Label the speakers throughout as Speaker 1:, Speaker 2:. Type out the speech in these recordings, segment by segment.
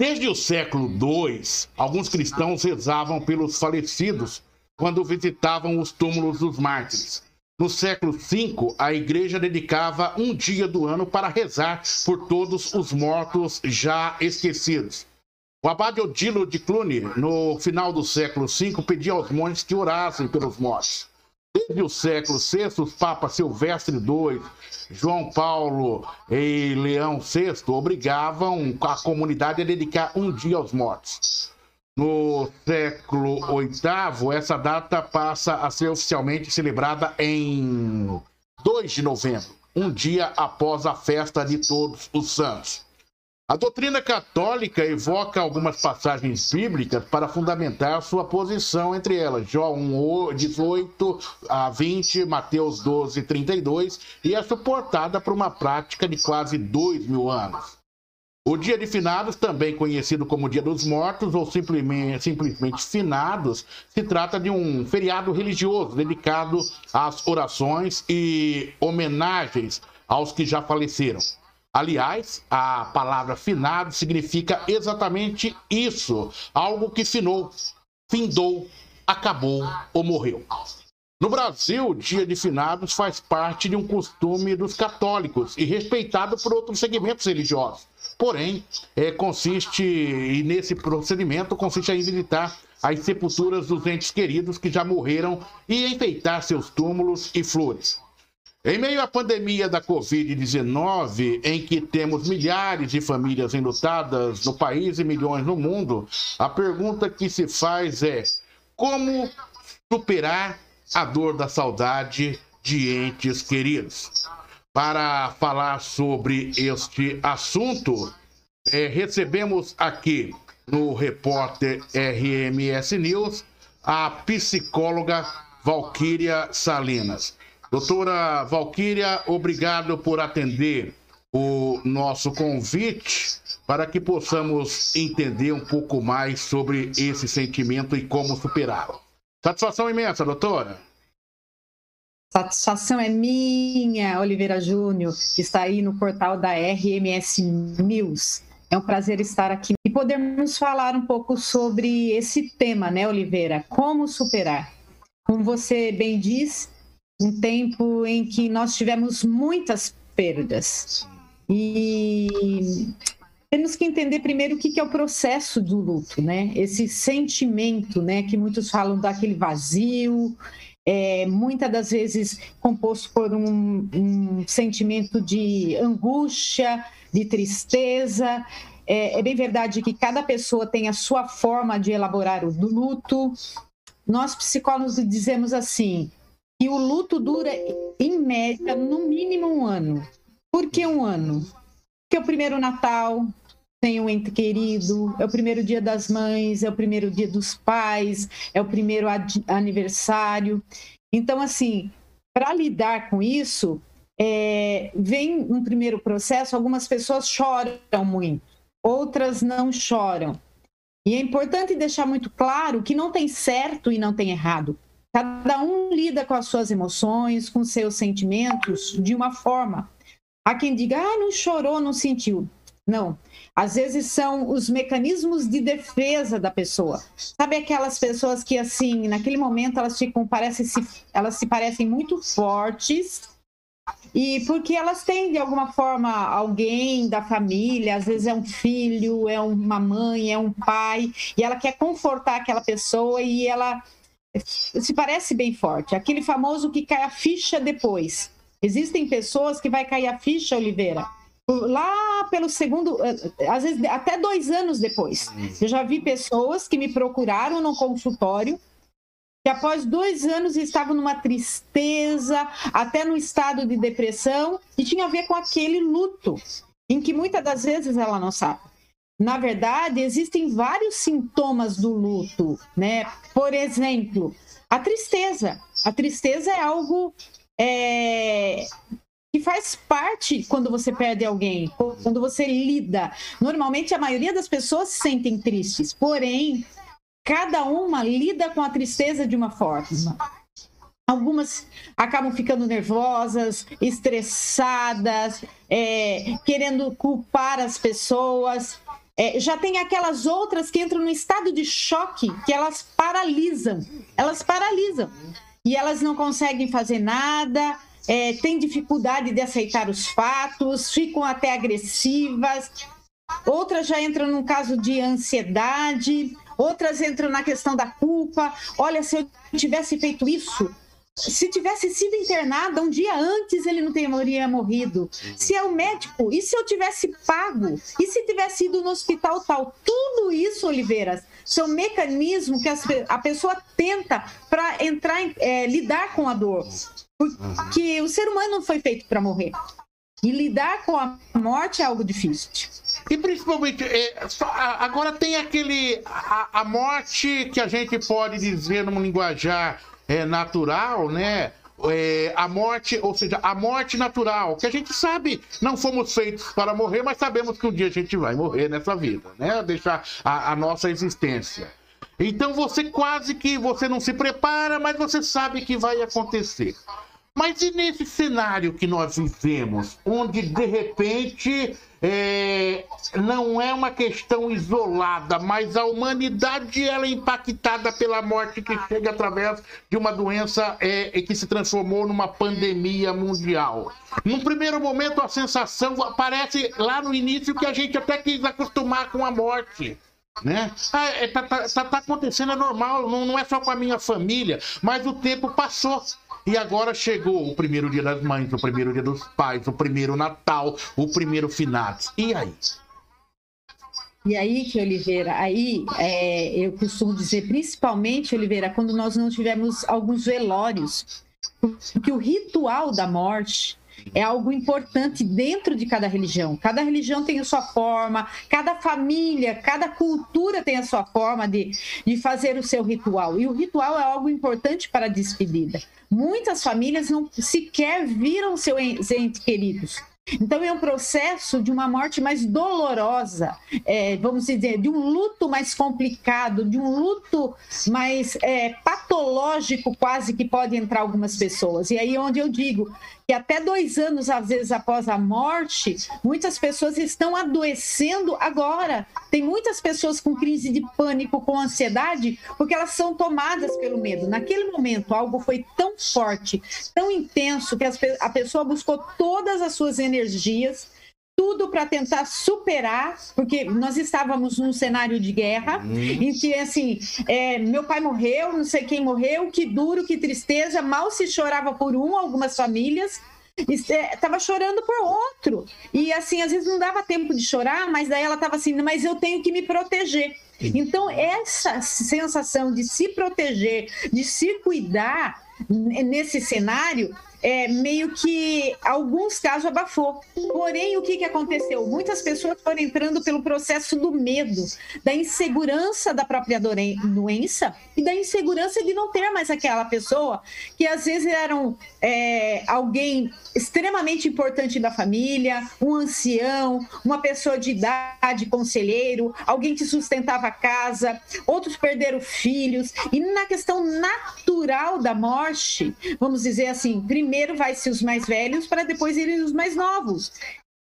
Speaker 1: Desde o século II, alguns cristãos rezavam pelos falecidos quando visitavam os túmulos dos mártires. No século V, a igreja dedicava um dia do ano para rezar por todos os mortos já esquecidos. O abade Odilo de Cluny, no final do século V, pedia aos monges que orassem pelos mortos. Desde o século VI, os papas Silvestre II, João Paulo e Leão VI obrigavam a comunidade a dedicar um dia aos mortos. No século VIII, essa data passa a ser oficialmente celebrada em 2 de novembro, um dia após a festa de Todos os Santos. A doutrina católica evoca algumas passagens bíblicas para fundamentar sua posição, entre elas João 18 a 20, Mateus 12, 32, e é suportada por uma prática de quase dois mil anos. O Dia de Finados, também conhecido como Dia dos Mortos ou simplesmente, simplesmente Finados, se trata de um feriado religioso dedicado às orações e homenagens aos que já faleceram. Aliás, a palavra finado significa exatamente isso: algo que finou, findou, acabou ou morreu. No Brasil, o dia de finados faz parte de um costume dos católicos e respeitado por outros segmentos religiosos. Porém, é, consiste, e nesse procedimento, consiste em visitar as sepulturas dos entes queridos que já morreram e enfeitar seus túmulos e flores. Em meio à pandemia da Covid-19, em que temos milhares de famílias enlutadas no país e milhões no mundo, a pergunta que se faz é: como superar a dor da saudade de entes queridos? Para falar sobre este assunto, é, recebemos aqui no repórter RMS News a psicóloga Valquíria Salinas. Doutora Valquíria, obrigado por atender o nosso convite para que possamos entender um pouco mais sobre esse sentimento e como superá-lo. Satisfação imensa, doutora.
Speaker 2: Satisfação é minha, Oliveira Júnior, que está aí no portal da RMS News. É um prazer estar aqui e podermos falar um pouco sobre esse tema, né, Oliveira? Como superar? Como você bem diz, um tempo em que nós tivemos muitas perdas. E temos que entender primeiro o que é o processo do luto, né? Esse sentimento, né, que muitos falam daquele vazio, é, muitas das vezes composto por um, um sentimento de angústia, de tristeza. É, é, bem verdade que cada pessoa tem a sua forma de elaborar o luto. Nós psicólogos dizemos assim: e o luto dura, em média, no mínimo um ano. Por que um ano? Porque é o primeiro Natal sem um ente querido, é o primeiro dia das mães, é o primeiro dia dos pais, é o primeiro aniversário. Então, assim, para lidar com isso, é, vem um primeiro processo, algumas pessoas choram muito, outras não choram. E é importante deixar muito claro que não tem certo e não tem errado. Cada um lida com as suas emoções, com seus sentimentos de uma forma. Há quem diga, ah, não chorou, não sentiu. Não. Às vezes são os mecanismos de defesa da pessoa. Sabe aquelas pessoas que, assim, naquele momento elas ficam, parece se, elas se parecem muito fortes, e porque elas têm, de alguma forma, alguém da família, às vezes é um filho, é uma mãe, é um pai, e ela quer confortar aquela pessoa e ela se parece bem forte. Aquele famoso que cai a ficha depois. Existem pessoas que vai cair a ficha, Oliveira, lá pelo segundo, eh, às vezes até dois anos depois. Eu já vi pessoas que me procuraram no consultório que após dois anos estavam numa tristeza, até no estado de depressão, e tinha a ver com aquele luto, em que muitas das vezes ela não sabe. Na verdade, existem vários sintomas do luto, né? Por exemplo, a tristeza. A tristeza é algo é, que faz parte quando você perde alguém, quando você lida. Normalmente, a maioria das pessoas se sentem tristes, porém, cada uma lida com a tristeza de uma forma. Algumas acabam ficando nervosas, estressadas, é, querendo culpar as pessoas. É, já tem aquelas outras que entram no estado de choque, que elas paralisam. Elas paralisam. E elas não conseguem fazer nada, é, têm dificuldade de aceitar os fatos, ficam até agressivas. Outras já entram num caso de ansiedade, outras entram na questão da culpa. Olha, se eu tivesse feito isso, se tivesse sido internada um dia antes, ele não teria morrido. Se é o médico, e se eu tivesse pago? E se tivesse ido no hospital tal? Tudo isso, Oliveiras, são mecanismos que a pessoa tenta para entrar, é, lidar com a dor. Porque o ser humano não foi feito para morrer. E lidar com a morte é algo difícil.
Speaker 1: E principalmente, é, agora tem aquele. A, a morte que a gente pode dizer num linguajar é, natural, né? É, a morte, ou seja, a morte natural, que a gente sabe, não fomos feitos para morrer, mas sabemos que um dia a gente vai morrer nessa vida, né? Deixar a, a nossa existência. Então você quase que você não se prepara, mas você sabe que vai acontecer. Mas e nesse cenário que nós vivemos, onde de repente é, não é uma questão isolada, mas a humanidade ela é impactada pela morte que chega através de uma doença é, que se transformou numa pandemia mundial. Num primeiro momento, a sensação parece lá no início que a gente até quis acostumar com a morte né? Ah, é, tá, tá, tá, tá, acontecendo, é normal, não, não é só com a minha família, mas o tempo passou. E agora chegou o primeiro dia das mães, o primeiro dia dos pais, o primeiro Natal, o primeiro finados. E aí?
Speaker 2: E aí, que Oliveira, aí é, eu costumo dizer, principalmente, Oliveira, quando nós não tivemos alguns velórios, porque o ritual da morte é algo importante dentro de cada religião. Cada religião tem a sua forma, cada família, cada cultura tem a sua forma de, de fazer o seu ritual. E o ritual é algo importante para a despedida. Muitas famílias não sequer viram seus entes queridos. Então é um processo de uma morte mais dolorosa, é, vamos dizer, de um luto mais complicado, de um luto mais é, patológico, quase que pode entrar algumas pessoas. E aí é onde eu digo que até dois anos, às vezes, após a morte, muitas pessoas estão adoecendo agora. Tem muitas pessoas com crise de pânico, com ansiedade, porque elas são tomadas pelo medo. Naquele momento, algo foi tão forte, tão intenso, que a pessoa buscou todas as suas energias tudo para tentar superar, porque nós estávamos num cenário de guerra, uhum. em que, assim, é, meu pai morreu, não sei quem morreu, que duro, que tristeza, mal se chorava por um, algumas famílias, estava chorando por outro. E, assim, às vezes não dava tempo de chorar, mas daí ela estava assim, mas eu tenho que me proteger. Então, essa sensação de se proteger, de se cuidar nesse cenário, é, meio que alguns casos abafou. Porém, o que, que aconteceu? Muitas pessoas foram entrando pelo processo do medo, da insegurança da própria doença e da insegurança de não ter mais aquela pessoa que às vezes eram é, alguém extremamente importante da família, um ancião, uma pessoa de idade, conselheiro, alguém que sustentava a casa, outros perderam filhos. E na questão natural da morte, vamos dizer assim, primeiro primeiro vai ser os mais velhos para depois irem os mais novos.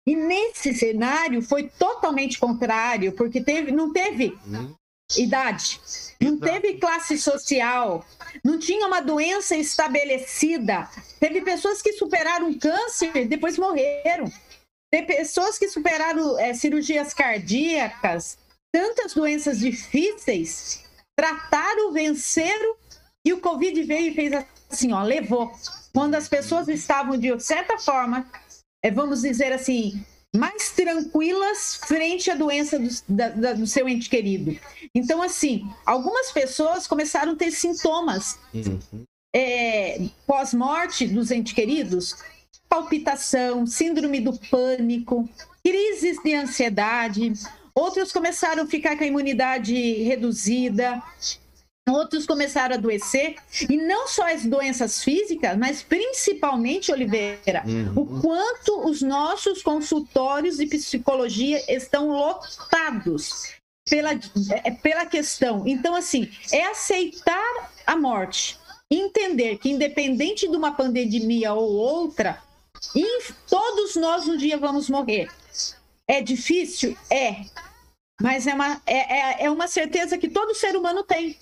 Speaker 2: E nesse cenário foi totalmente contrário, porque teve, não teve hum. idade, não teve classe social, não tinha uma doença estabelecida. Teve pessoas que superaram câncer e depois morreram. Tem pessoas que superaram é, cirurgias cardíacas, tantas doenças difíceis, trataram, venceram, e o Covid veio e fez assim, ó, levou quando as pessoas estavam, de certa forma, é, vamos dizer assim, mais tranquilas frente à doença do, da, da, do, seu ente querido. Então, assim, algumas pessoas começaram a ter sintomas uhum. é, pós-morte dos entes queridos, palpitação, síndrome do pânico, crises de ansiedade. Outros começaram a ficar com a imunidade reduzida, outros começaram a adoecer, e não só as doenças físicas, mas principalmente, Oliveira, uhum. o quanto os nossos consultórios de psicologia estão lotados pela, é, pela questão. Então, assim, é aceitar a morte, entender que independente de uma pandemia ou outra, todos nós um dia vamos morrer. É difícil? É. mas é uma, é, é, é uma certeza que todo ser humano tem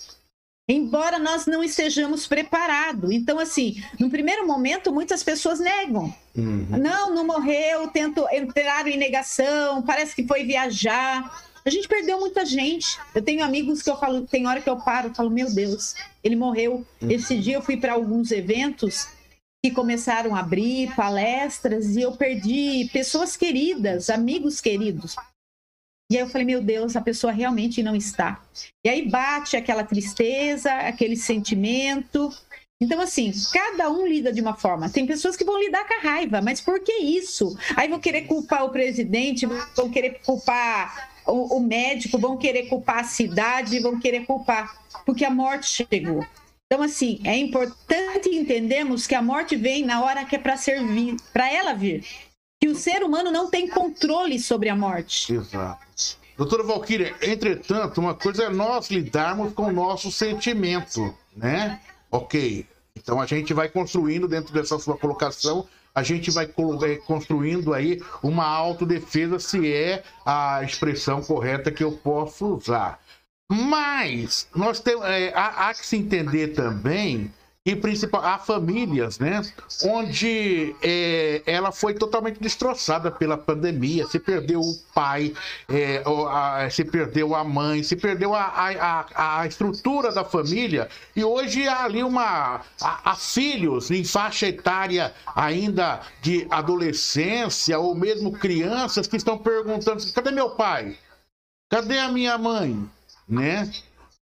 Speaker 2: embora nós não estejamos preparados. Então, assim, no primeiro momento, muitas pessoas negam. Uhum. Não, não morreu, tento entrar em negação, parece que foi viajar. A gente perdeu muita gente. Eu tenho amigos que eu falo, tem hora que eu paro, eu falo, meu Deus, ele morreu. Uhum. Esse dia eu fui para alguns eventos que começaram a abrir palestras e eu perdi pessoas queridas, amigos queridos. E aí eu falei, meu Deus, a pessoa realmente não está. E aí bate aquela tristeza, aquele sentimento. Então, assim, cada um lida de uma forma. Tem pessoas que vão lidar com a raiva, mas por que isso? Aí vão querer culpar o presidente, vão querer culpar o, o médico, vão querer culpar a cidade, vão querer culpar, porque a morte chegou. Então, assim, é importante entendermos que a morte vem na hora que é para servir, para ela vir que o ser humano não tem controle sobre a morte.
Speaker 1: Exato. Doutora Valquíria, entretanto, uma coisa é nós lidarmos com o nosso sentimento, né? Ok. Então a gente vai construindo dentro dessa sua colocação, a gente vai é, construindo aí uma autodefesa, se é a expressão correta que eu posso usar. Mas nós temos, é, há, há que se entender também e principal há famílias, né, onde é, ela foi totalmente destroçada pela pandemia. Se perdeu o pai, é, a, se perdeu a mãe, se perdeu a, a, a, estrutura da família. E hoje há ali uma há, há filhos em faixa etária ainda de adolescência ou mesmo crianças que estão perguntando: cadê meu pai? Cadê a minha mãe? Né?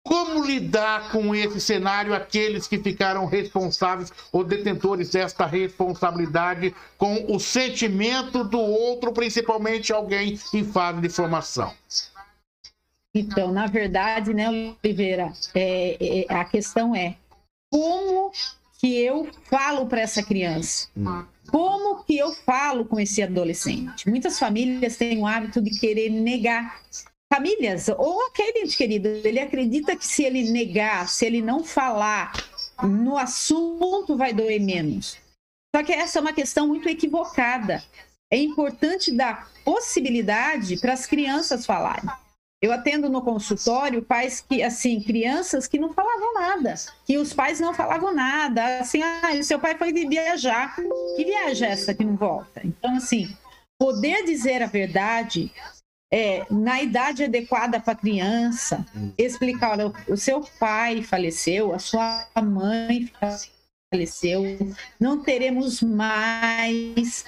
Speaker 1: Como lidar com esse cenário, aqueles que ficaram responsáveis ou detentores desta responsabilidade com o sentimento do outro, principalmente alguém em fase de formação?
Speaker 2: Então, na verdade, né, Oliveira, é, é, a questão é como que eu falo para essa criança? Como que eu falo com esse adolescente? Muitas famílias têm o hábito de querer negar famílias, ou aquele ente querido, ele acredita que se ele negar, se ele não falar no assunto, vai doer menos. Só que essa é uma questão muito equivocada. É importante dar possibilidade para as crianças falarem. Eu atendo no consultório pais que, assim, crianças que não falavam nada, que os pais não falavam nada, assim, ah, seu pai foi viajar, que viagem é essa que não volta? Então, assim, poder dizer a verdade, é, na idade adequada para a criança, hum. explicar: olha, o seu pai faleceu, a sua mãe faleceu, não teremos mais.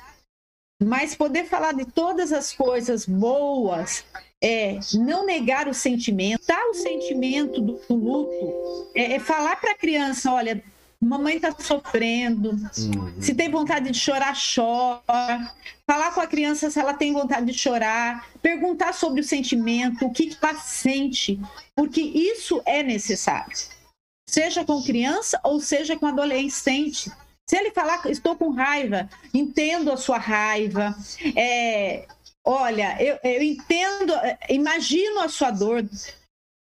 Speaker 2: Mas poder falar de todas as coisas boas, é, não negar o sentimento, dar o sentimento do, do luto, é, é falar para a criança: olha, mamãe está sofrendo. Uhum. Se tem vontade de chorar, chora. Falar com a criança se ela tem vontade de chorar. Perguntar sobre o sentimento, o que ela sente, porque isso é necessário. Seja com criança ou seja com adolescente. Se ele falar, estou com raiva, entendo a sua raiva. É, olha, eu, eu entendo, imagino a sua dor.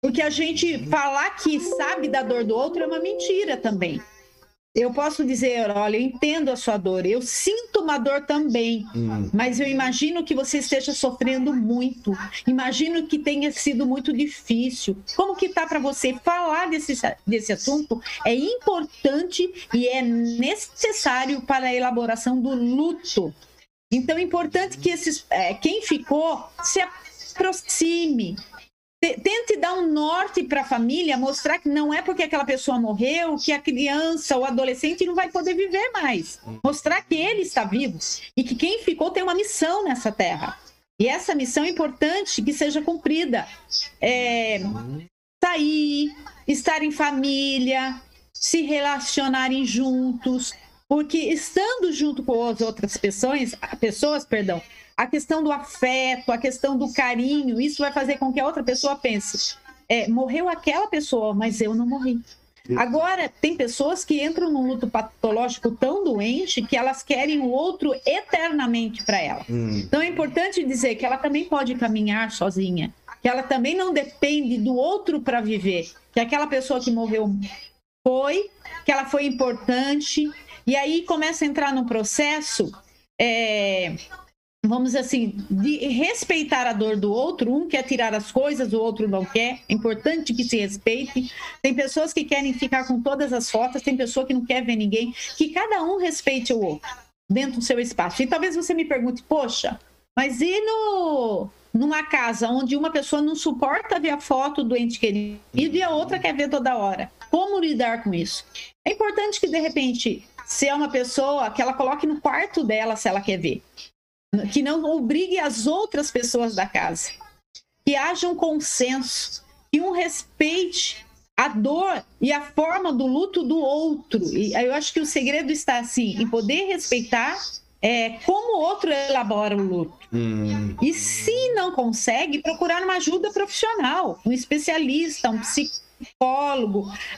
Speaker 2: Porque a gente falar que sabe da dor do outro é uma mentira também eu posso dizer, olha, eu entendo a sua dor, eu sinto uma dor também, hum. mas eu imagino que você esteja sofrendo muito, imagino que tenha sido muito difícil. Como que tá para você falar desse, desse assunto? É importante e é necessário para a elaboração do luto. Então é importante que esses, é, quem ficou se aproxime, Tente dar um norte para a família, mostrar que não é porque aquela pessoa morreu que a criança ou adolescente não vai poder viver mais. Mostrar que ele está vivo e que quem ficou tem uma missão nessa terra. E essa missão é importante que seja cumprida. É, sair, estar em família, se relacionarem juntos, porque estando junto com as outras pessoas, pessoas, perdão, a questão do afeto, a questão do carinho, isso vai fazer com que a outra pessoa pense: é, morreu aquela pessoa, mas eu não morri. Agora, tem pessoas que entram num luto patológico tão doente que elas querem o outro eternamente para ela. Hum. Então é importante dizer que ela também pode caminhar sozinha, que ela também não depende do outro para viver, que aquela pessoa que morreu foi, que ela foi importante, e aí começa a entrar num processo é, vamos assim, de respeitar a dor do outro. Um quer tirar as coisas, o outro não quer. É importante que se respeite. Tem pessoas que querem ficar com todas as fotos, tem pessoa que não quer ver ninguém. Que cada um respeite o outro dentro do seu espaço. E talvez você me pergunte, poxa, mas e no, numa casa onde uma pessoa não suporta ver a foto do ente querido e a outra quer ver toda hora? Como lidar com isso? É importante que, de repente, se é uma pessoa, que ela coloque no quarto dela se ela quer ver. Que não obrigue as outras pessoas da casa. Que haja um consenso, que um respeite a dor e a forma do luto do outro. E eu acho que o segredo está assim, em poder respeitar é, como o outro elabora o luto. Hum. E se não consegue, procurar uma ajuda profissional, um especialista, um psicólogo.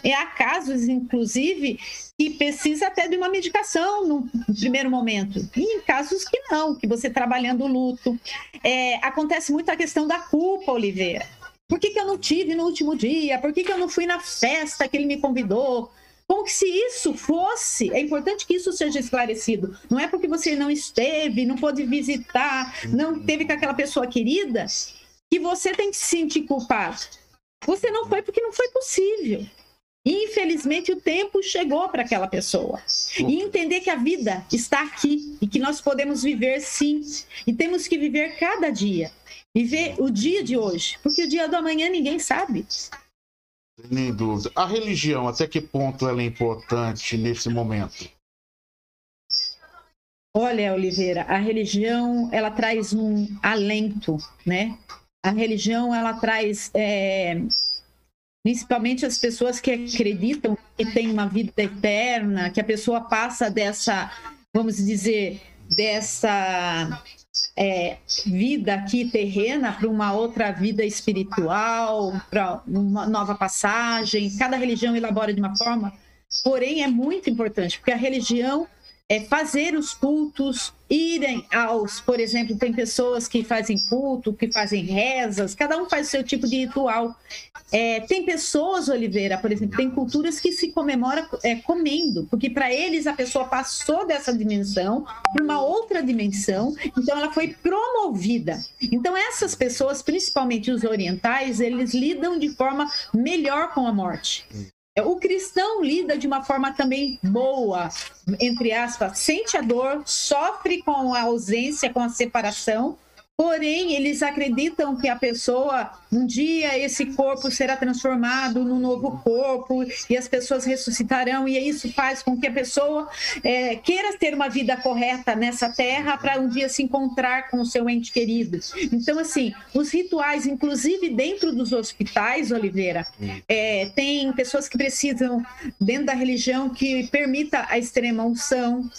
Speaker 2: E há casos, inclusive, que precisa até de uma medicação no, primeiro momento. E em casos que não, que você trabalhando o luto. É, acontece muito a questão da culpa, Oliveira. Por que, que eu não tive no último dia? Por que, que eu não fui na festa que ele me convidou? Como que se isso fosse, é importante que isso seja esclarecido. Não é porque você não esteve, não pôde visitar, não teve com aquela pessoa querida, que você tem que se sentir culpado. Você não foi porque não foi possível. Infelizmente, o tempo chegou para aquela pessoa. E entender que a vida está aqui e que nós podemos viver sim. E temos que viver cada dia. Viver o dia de hoje. Porque o dia do amanhã ninguém sabe.
Speaker 1: Nem dúvida. A religião, até que ponto ela é importante nesse momento?
Speaker 2: Olha, Oliveira, a religião ela traz um alento, né? A religião ela traz, é, principalmente as pessoas que acreditam que tem uma vida eterna, que a pessoa passa dessa, vamos dizer, dessa é, vida aqui terrena para uma outra vida espiritual, para uma nova passagem. Cada religião elabora de uma forma, porém é muito importante, porque a religião é fazer os cultos, irem aos, por exemplo, tem pessoas que fazem culto, que fazem rezas, cada um faz o seu tipo de ritual. É, tem pessoas, Oliveira, por exemplo, tem culturas que se comemora é, comendo, porque para eles a pessoa passou dessa dimensão para uma outra dimensão, então ela foi promovida. Então essas pessoas, principalmente os orientais, eles lidam de forma melhor com a morte. O cristão lida de uma forma também boa, entre aspas, sente a dor, sofre com a ausência, com a separação, Porém, eles acreditam que a pessoa, um dia esse corpo será transformado num novo corpo e as pessoas ressuscitarão, e isso faz com que a pessoa é, queira ter uma vida correta nessa terra para um dia se encontrar com o seu ente querido. Então, assim, os rituais, inclusive dentro dos hospitais, Oliveira, é, tem pessoas que precisam, dentro da religião, que permita a extrema unção.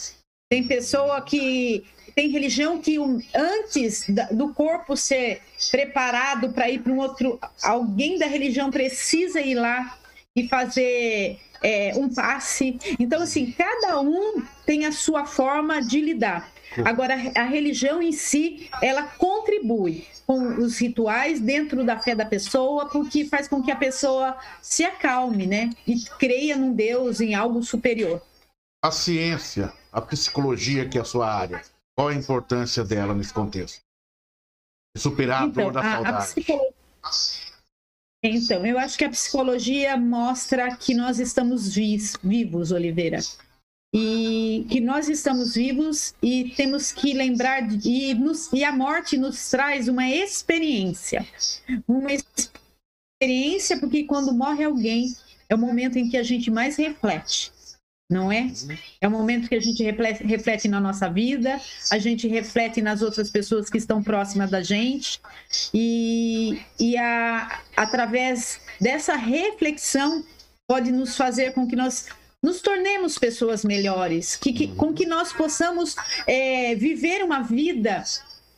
Speaker 2: Tem pessoa que tem religião que antes do corpo ser preparado para ir para um outro, alguém da religião precisa ir lá e fazer é, um passe. Então, assim, cada um tem a sua forma de lidar. Agora, a religião em si, ela contribui com os rituais dentro da fé da pessoa, porque faz com que a pessoa se acalme, né? E creia num Deus, em algo superior.
Speaker 1: A ciência, a psicologia, que é a sua área, qual a importância dela nesse contexto? Superar a então, dor da a, saudade. A psicologia...
Speaker 2: Então, eu acho que a psicologia mostra que nós estamos vivos, Oliveira. E que nós estamos vivos e temos que lembrar de, e, nos, e a morte nos traz uma experiência. Uma experiência porque quando morre alguém é o momento em que a gente mais reflete não é? É o momento que a gente reflete, reflete, na nossa vida, a gente reflete nas outras pessoas que estão próximas da gente, e, e a, através dessa reflexão pode nos fazer com que nós nos tornemos pessoas melhores, que, que com que nós possamos é, viver uma vida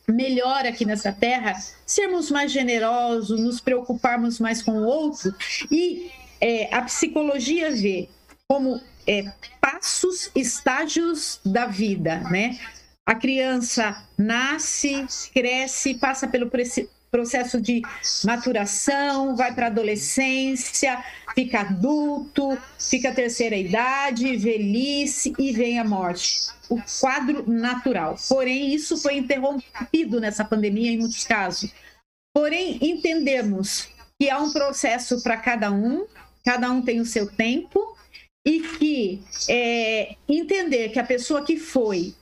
Speaker 2: melhor aqui nessa terra, sermos mais generosos, nos preocuparmos mais com o outro, e é, a psicologia vê como é, passos, estágios da vida, né? A criança nasce, cresce, passa pelo processo de maturação, vai para a adolescência, fica adulto, fica terceira idade, velhice e vem a morte. o quadro natural. Porém, isso foi interrompido nessa pandemia em muitos casos. Porém, entendemos que há um processo para cada um, cada um tem o seu tempo, e que é, entender que a pessoa que foi,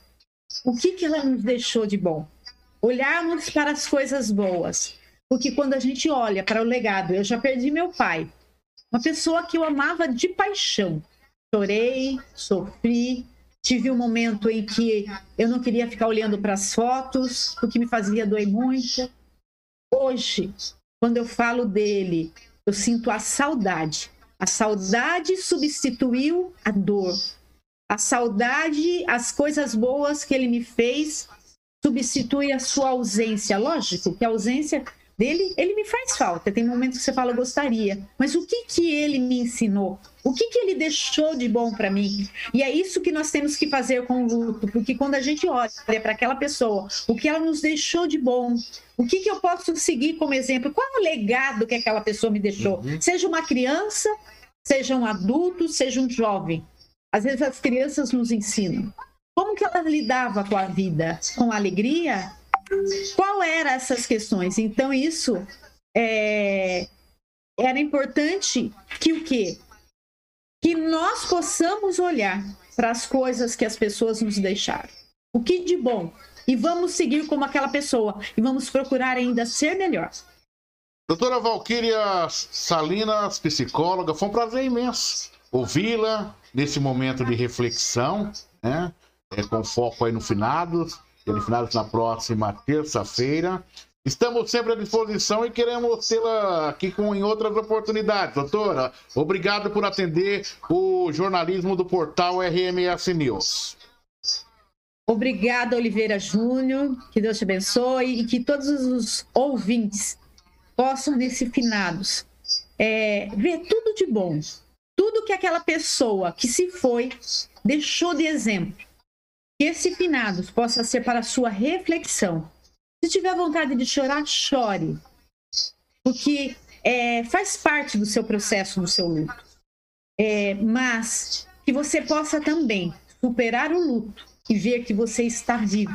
Speaker 2: o que, que ela nos deixou de bom? Olharmos para as coisas boas. Porque quando a gente olha para o legado, eu já perdi meu pai, uma pessoa que eu amava de paixão. Chorei, sofri, tive um momento em que eu não queria ficar olhando para as fotos, o que me fazia doer muito. Hoje, quando eu falo dele, eu sinto a saudade. A saudade substituiu a dor. A saudade, as coisas boas que ele me fez, substitui a sua ausência. Lógico que a ausência dele, ele me faz falta. Tem momentos que você fala, gostaria. Mas o que que ele me ensinou? O que que ele deixou de bom para mim? E é isso que nós temos que fazer com o luto, porque quando a gente olha para aquela pessoa, o que ela nos deixou de bom, o que que eu posso seguir como exemplo? Qual é o legado que aquela pessoa me deixou? Uhum. Seja uma criança, seja um adulto, seja um jovem. Às vezes as crianças nos ensinam. Como que ela lidava com a vida? Com alegria? Qual eram essas questões? Então, isso é, era importante que o quê? Que nós possamos olhar para as coisas que as pessoas nos deixaram. O que de bom? E vamos seguir como aquela pessoa. E vamos procurar ainda ser melhor.
Speaker 1: Doutora Valquíria Salinas, psicóloga, foi um prazer imenso ouvi-la nesse momento de reflexão, né? É, com foco aí no finados Delifinados na próxima terça-feira. Estamos sempre à disposição e queremos tê-la aqui com, em outras oportunidades. Doutora, obrigado por atender o jornalismo do portal RMS News.
Speaker 2: Obrigada, Oliveira Júnior. Que Deus te abençoe e que todos os ouvintes possam, nesse finados, é, ver tudo de bom. Tudo que aquela pessoa que se foi deixou de exemplo que esse finados possa ser para sua reflexão. Se tiver vontade de chorar, chore. Porque é, faz parte do seu processo, do seu luto. É, mas que você possa também superar o luto e ver que você está vivo.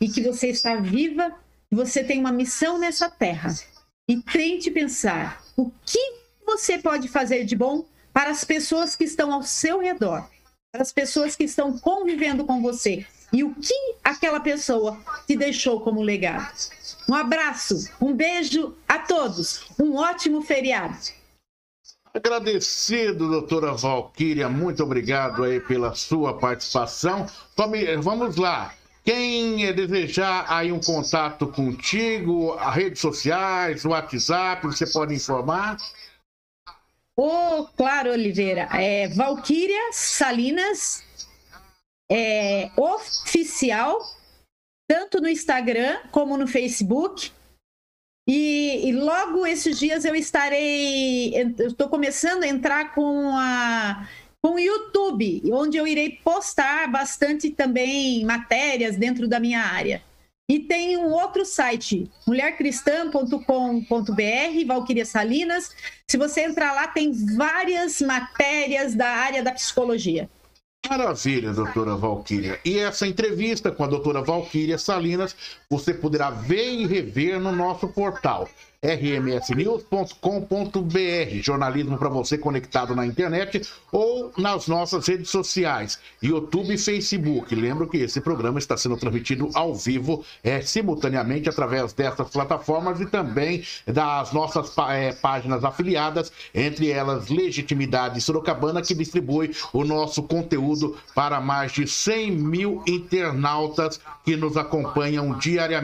Speaker 2: E que você está viva, que você tem uma missão nessa terra. E tente pensar o que você pode fazer de bom para as pessoas que estão ao seu redor as pessoas que estão convivendo com você e o que aquela pessoa te deixou como legado. Um abraço, um beijo a todos, um ótimo feriado.
Speaker 1: Agradecido, doutora Valquíria, muito obrigado aí pela sua participação. Vamos lá. Quem desejar aí um contato contigo, redes sociais, WhatsApp, você pode informar?
Speaker 2: Oh, claro, Oliveira. É, Valquíria Salinas, é, oficial, tanto no Instagram como no Facebook. E, e logo esses dias eu estarei. Estou começando a entrar com a com o YouTube, onde eu irei postar bastante também matérias dentro da minha área. E tem um outro site, mulhercristã.com.br, Valquíria Salinas. Se você entrar lá, tem várias matérias da área da psicologia.
Speaker 1: Maravilha, doutora Valquíria. E essa entrevista com a doutora Valquíria Salinas, você poderá ver e rever no nosso portal rmsnews.com.br, jornalismo para você conectado na internet ou nas nossas redes sociais, YouTube e Facebook. Lembro que esse programa está sendo transmitido ao vivo, é, simultaneamente através dessas plataformas e também das nossas é, páginas afiliadas, entre elas Legitimidade Sorocabana, que distribui o nosso conteúdo para mais de 100 mil internautas que nos acompanham diariamente.